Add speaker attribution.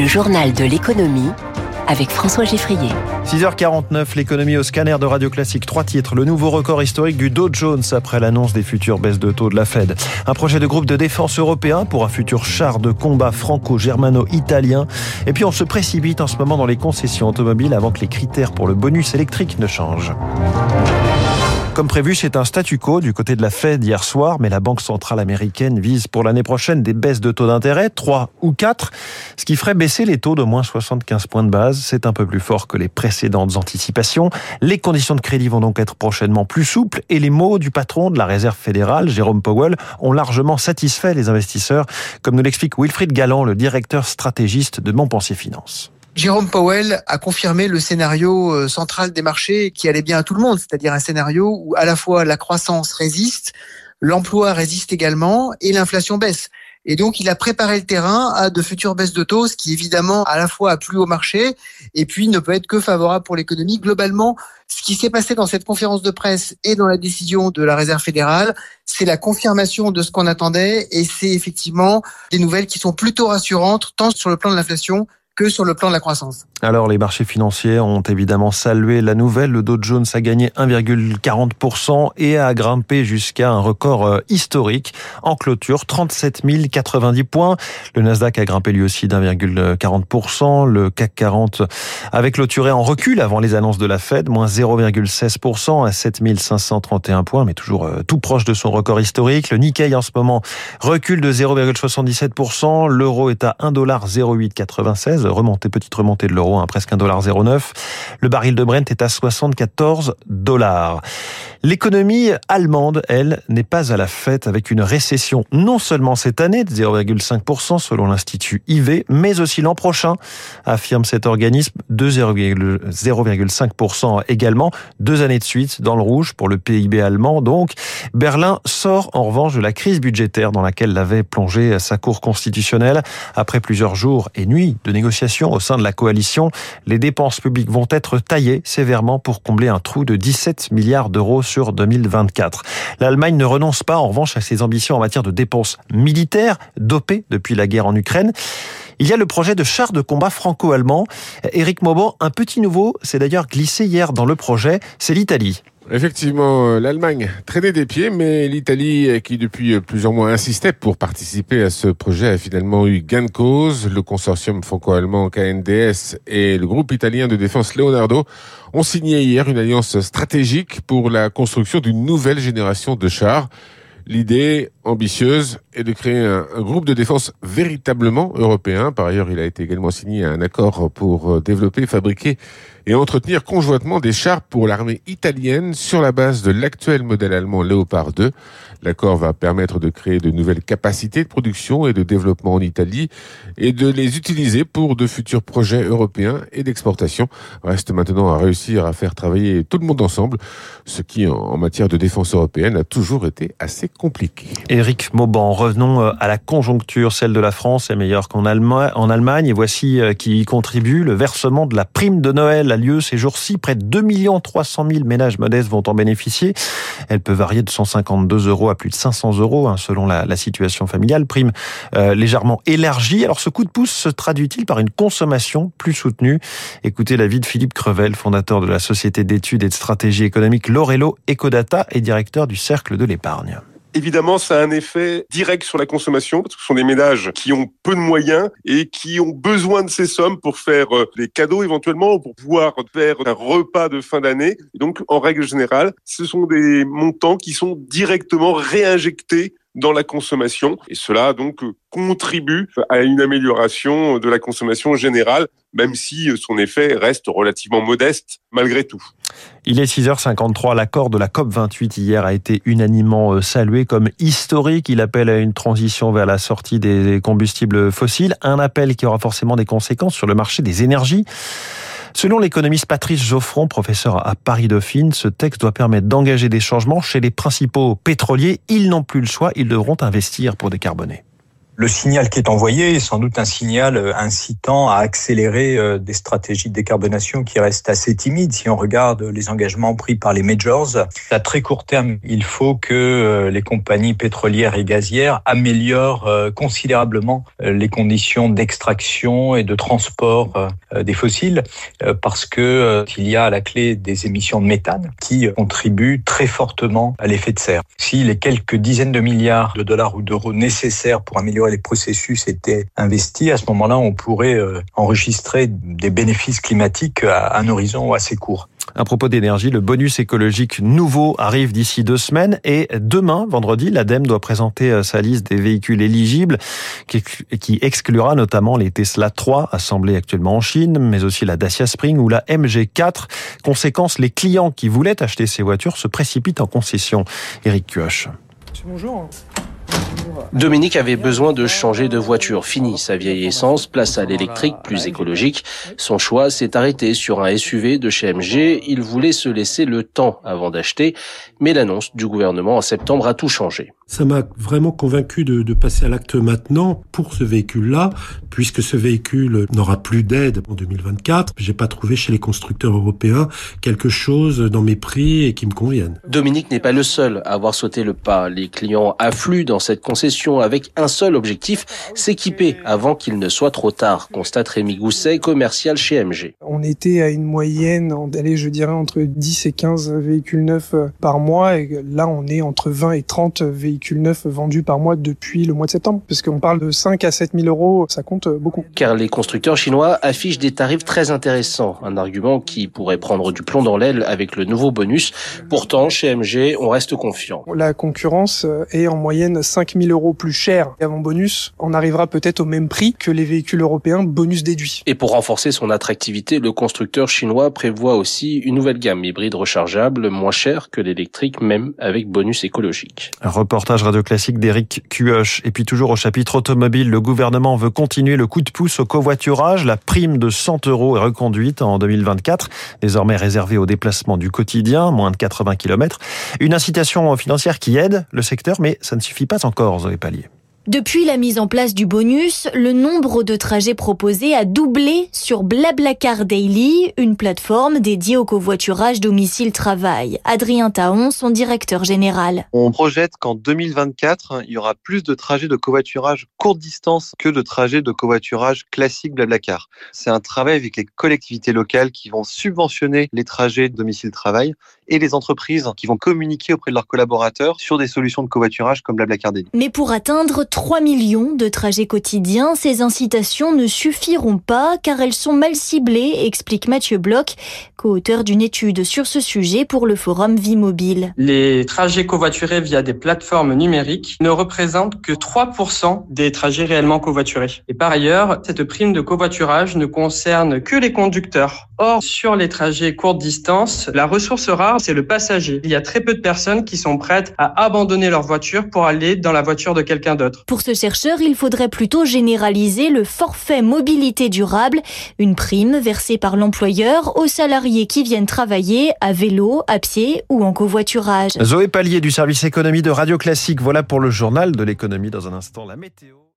Speaker 1: Le journal de l'économie avec François Geffrier.
Speaker 2: 6h49, l'économie au scanner de Radio Classique. Trois titres. Le nouveau record historique du Dow Jones après l'annonce des futures baisses de taux de la Fed. Un projet de groupe de défense européen pour un futur char de combat franco-germano-italien. Et puis on se précipite en ce moment dans les concessions automobiles avant que les critères pour le bonus électrique ne changent. Comme prévu, c'est un statu quo du côté de la Fed hier soir, mais la Banque centrale américaine vise pour l'année prochaine des baisses de taux d'intérêt, 3 ou 4, ce qui ferait baisser les taux de moins 75 points de base. C'est un peu plus fort que les précédentes anticipations. Les conditions de crédit vont donc être prochainement plus souples et les mots du patron de la Réserve fédérale, Jérôme Powell, ont largement satisfait les investisseurs, comme nous l'explique Wilfried Galland, le directeur stratégiste de Montpensier Finance.
Speaker 3: Jérôme Powell a confirmé le scénario euh, central des marchés qui allait bien à tout le monde, c'est-à-dire un scénario où à la fois la croissance résiste, l'emploi résiste également et l'inflation baisse. Et donc, il a préparé le terrain à de futures baisses de taux, ce qui évidemment à la fois a plu au marché et puis ne peut être que favorable pour l'économie. Globalement, ce qui s'est passé dans cette conférence de presse et dans la décision de la Réserve fédérale, c'est la confirmation de ce qu'on attendait et c'est effectivement des nouvelles qui sont plutôt rassurantes, tant sur le plan de l'inflation sur le plan de la croissance.
Speaker 2: Alors les marchés financiers ont évidemment salué la nouvelle. Le Dow Jones a gagné 1,40% et a grimpé jusqu'à un record euh, historique en clôture, 37 090 points. Le Nasdaq a grimpé lui aussi d'1,40%. Le CAC 40 avait clôturé en recul avant les annonces de la Fed, moins 0,16% à 7 531 points, mais toujours euh, tout proche de son record historique. Le Nikkei en ce moment recule de 0,77%. L'euro est à 1,0896, remontée, petite remontée de l'euro Hein, presque 1,09$. Le baril de Brent est à 74 dollars. L'économie allemande, elle, n'est pas à la fête avec une récession non seulement cette année de 0,5% selon l'Institut IV, mais aussi l'an prochain, affirme cet organisme, de 0,5% également, deux années de suite dans le rouge pour le PIB allemand. Donc, Berlin sort en revanche de la crise budgétaire dans laquelle l'avait plongé sa Cour constitutionnelle. Après plusieurs jours et nuits de négociations au sein de la coalition, les dépenses publiques vont être taillées sévèrement pour combler un trou de 17 milliards d'euros sur 2024. L'Allemagne ne renonce pas en revanche à ses ambitions en matière de dépenses militaires, dopées depuis la guerre en Ukraine. Il y a le projet de char de combat franco-allemand. Éric Mauban, un petit nouveau s'est d'ailleurs glissé hier dans le projet, c'est l'Italie.
Speaker 4: Effectivement, euh, l'Allemagne traînait des pieds, mais l'Italie, euh, qui depuis euh, plusieurs mois insistait pour participer à ce projet, a finalement eu gain de cause. Le consortium franco-allemand KNDS et le groupe italien de défense Leonardo ont signé hier une alliance stratégique pour la construction d'une nouvelle génération de chars. L'idée ambitieuse est de créer un, groupe de défense véritablement européen. Par ailleurs, il a été également signé un accord pour développer, fabriquer et entretenir conjointement des chars pour l'armée italienne sur la base de l'actuel modèle allemand Léopard 2. L'accord va permettre de créer de nouvelles capacités de production et de développement en Italie et de les utiliser pour de futurs projets européens et d'exportation. Reste maintenant à réussir à faire travailler tout le monde ensemble, ce qui en matière de défense européenne a toujours été assez compliqué.
Speaker 2: Éric Mauban, revenons euh, à la conjoncture. Celle de la France est meilleure qu'en Allemagne et voici euh, qui y contribue le versement de la prime de Noël a lieu ces jours-ci. Près de 2 300 000 ménages modestes vont en bénéficier. Elle peut varier de 152 euros à plus de 500 euros hein, selon la, situation familiale. Prime euh, légèrement élargie. Alors ce coup de pouce se traduit-il par une consommation plus soutenue? Écoutez l'avis de Philippe Crevel, fondateur de la société d'études et de stratégie économique Lorello Ecodata et directeur du Cercle de l'épargne.
Speaker 5: Évidemment, ça a un effet direct sur la consommation, parce que ce sont des ménages qui ont peu de moyens et qui ont besoin de ces sommes pour faire euh, des cadeaux éventuellement, ou pour pouvoir faire un repas de fin d'année. Donc, en règle générale, ce sont des montants qui sont directement réinjectés dans la consommation. Et cela donc contribue à une amélioration de la consommation générale, même si son effet reste relativement modeste malgré tout.
Speaker 2: Il est 6h53. L'accord de la COP28 hier a été unanimement euh, salué comme historique. Il appelle à une transition vers la sortie des combustibles fossiles. Un appel qui aura forcément des conséquences sur le marché des énergies. Selon l'économiste Patrice Geoffron, professeur à Paris Dauphine, ce texte doit permettre d'engager des changements chez les principaux pétroliers. Ils n'ont plus le choix, ils devront investir pour décarboner
Speaker 6: Le signal qui est envoyé est sans doute un signal euh, incitant à accélérer euh, des stratégies de décarbonation qui restent assez timides si on regarde les engagements pris par les majors. À très court terme, il faut que euh, les compagnies pétrolières et gazières améliorent considérablement les conditions d'extraction et de transport des fossiles parce que il y a à la clé des émissions de méthane qui contribuent très fortement à l'effet de serre. Si les quelques dizaines de milliards de dollars ou d'euros nécessaires pour améliorer les processus étaient investis, à ce moment-là, on pourrait euh, enregistrer des bénéfices climatiques à un horizon assez court.
Speaker 2: À propos d'énergie, le bonus écologique nouveau arrive d'ici deux semaines et demain, vendredi, l'ADEME doit présenter euh, sa liste des véhicules éligibles qui exclura notamment les Tesla 3 assemblés actuellement en Chine, mais aussi la Dacia Spring ou la MG4. Conséquence, les clients qui voulaient acheter ces voitures se précipitent en concession. Eric Cuoche.
Speaker 7: Bonjour.
Speaker 8: Dominique avait besoin de changer de voiture. Fini sa vieille essence, place à l'électrique plus écologique. Son choix s'est arrêté sur un SUV de chez MG. Il voulait se laisser le temps avant d'acheter, mais l'annonce du gouvernement en septembre a tout changé.
Speaker 7: Ça m'a vraiment convaincu de, de passer à l'acte maintenant pour ce véhicule-là, puisque ce véhicule n'aura plus d'aide en 2024. J'ai pas trouvé chez les constructeurs européens quelque chose dans mes prix et qui me convienne.
Speaker 8: Dominique n'est pas le seul à avoir sauté le pas. Les clients affluent dans cette concession avec un seul objectif, s'équiper avant qu'il ne soit trop tard, constate Rémi Gousset, commercial chez MG.
Speaker 9: On était à une moyenne, d'aller, je dirais, entre 10 et 15 véhicules neufs par mois, et là on est entre 20 et 30 véhicules véhicules neufs vendus par mois depuis le mois de septembre. Parce qu'on parle de 5 à 7 000 euros, ça compte beaucoup.
Speaker 8: Car les constructeurs chinois affichent des tarifs très intéressants. Un argument qui pourrait prendre du plomb dans l'aile avec le nouveau bonus. Pourtant, chez MG, on reste confiant.
Speaker 9: La concurrence est en moyenne 5 000 euros plus cher. Avant bonus, on arrivera peut-être au même prix que les véhicules européens bonus déduits.
Speaker 8: Et pour renforcer son attractivité, le constructeur chinois prévoit aussi une nouvelle gamme hybride rechargeable, moins chère que l'électrique, même avec bonus écologique.
Speaker 2: Un Radio Classique d'Éric Cuoche. Et puis toujours au chapitre automobile, le gouvernement veut continuer le coup de pouce au covoiturage. La prime de 100 euros est reconduite en 2024, désormais réservée au déplacement du quotidien, moins de 80 km. Une incitation financière qui aide le secteur, mais ça ne suffit pas encore, Zoé Pallier.
Speaker 10: Depuis la mise en place du bonus, le nombre de trajets proposés a doublé sur Blablacar Daily, une plateforme dédiée au covoiturage domicile-travail. Adrien Taon, son directeur général.
Speaker 11: On projette qu'en 2024, il y aura plus de trajets de covoiturage courte distance que de trajets de covoiturage classique Blablacar. C'est un travail avec les collectivités locales qui vont subventionner les trajets domicile-travail et les entreprises qui vont communiquer auprès de leurs collaborateurs sur des solutions de covoiturage comme Blablacar Daily.
Speaker 10: Mais pour atteindre 3 millions de trajets quotidiens, ces incitations ne suffiront pas car elles sont mal ciblées, explique Mathieu Bloch, co-auteur d'une étude sur ce sujet pour le forum Vie Mobile.
Speaker 12: Les trajets covoiturés via des plateformes numériques ne représentent que 3% des trajets réellement covoiturés. Et par ailleurs, cette prime de covoiturage ne concerne que les conducteurs. Or, sur les trajets courte distance, la ressource rare, c'est le passager. Il y a très peu de personnes qui sont prêtes à abandonner leur voiture pour aller dans la voiture de quelqu'un d'autre.
Speaker 10: Pour ce chercheur, il faudrait plutôt généraliser le forfait mobilité durable, une prime versée par l'employeur aux salariés qui viennent travailler à vélo, à pied ou en covoiturage.
Speaker 2: Zoé Pallier du service économie de Radio Classique. Voilà pour le journal de l'économie. Dans un instant, la météo.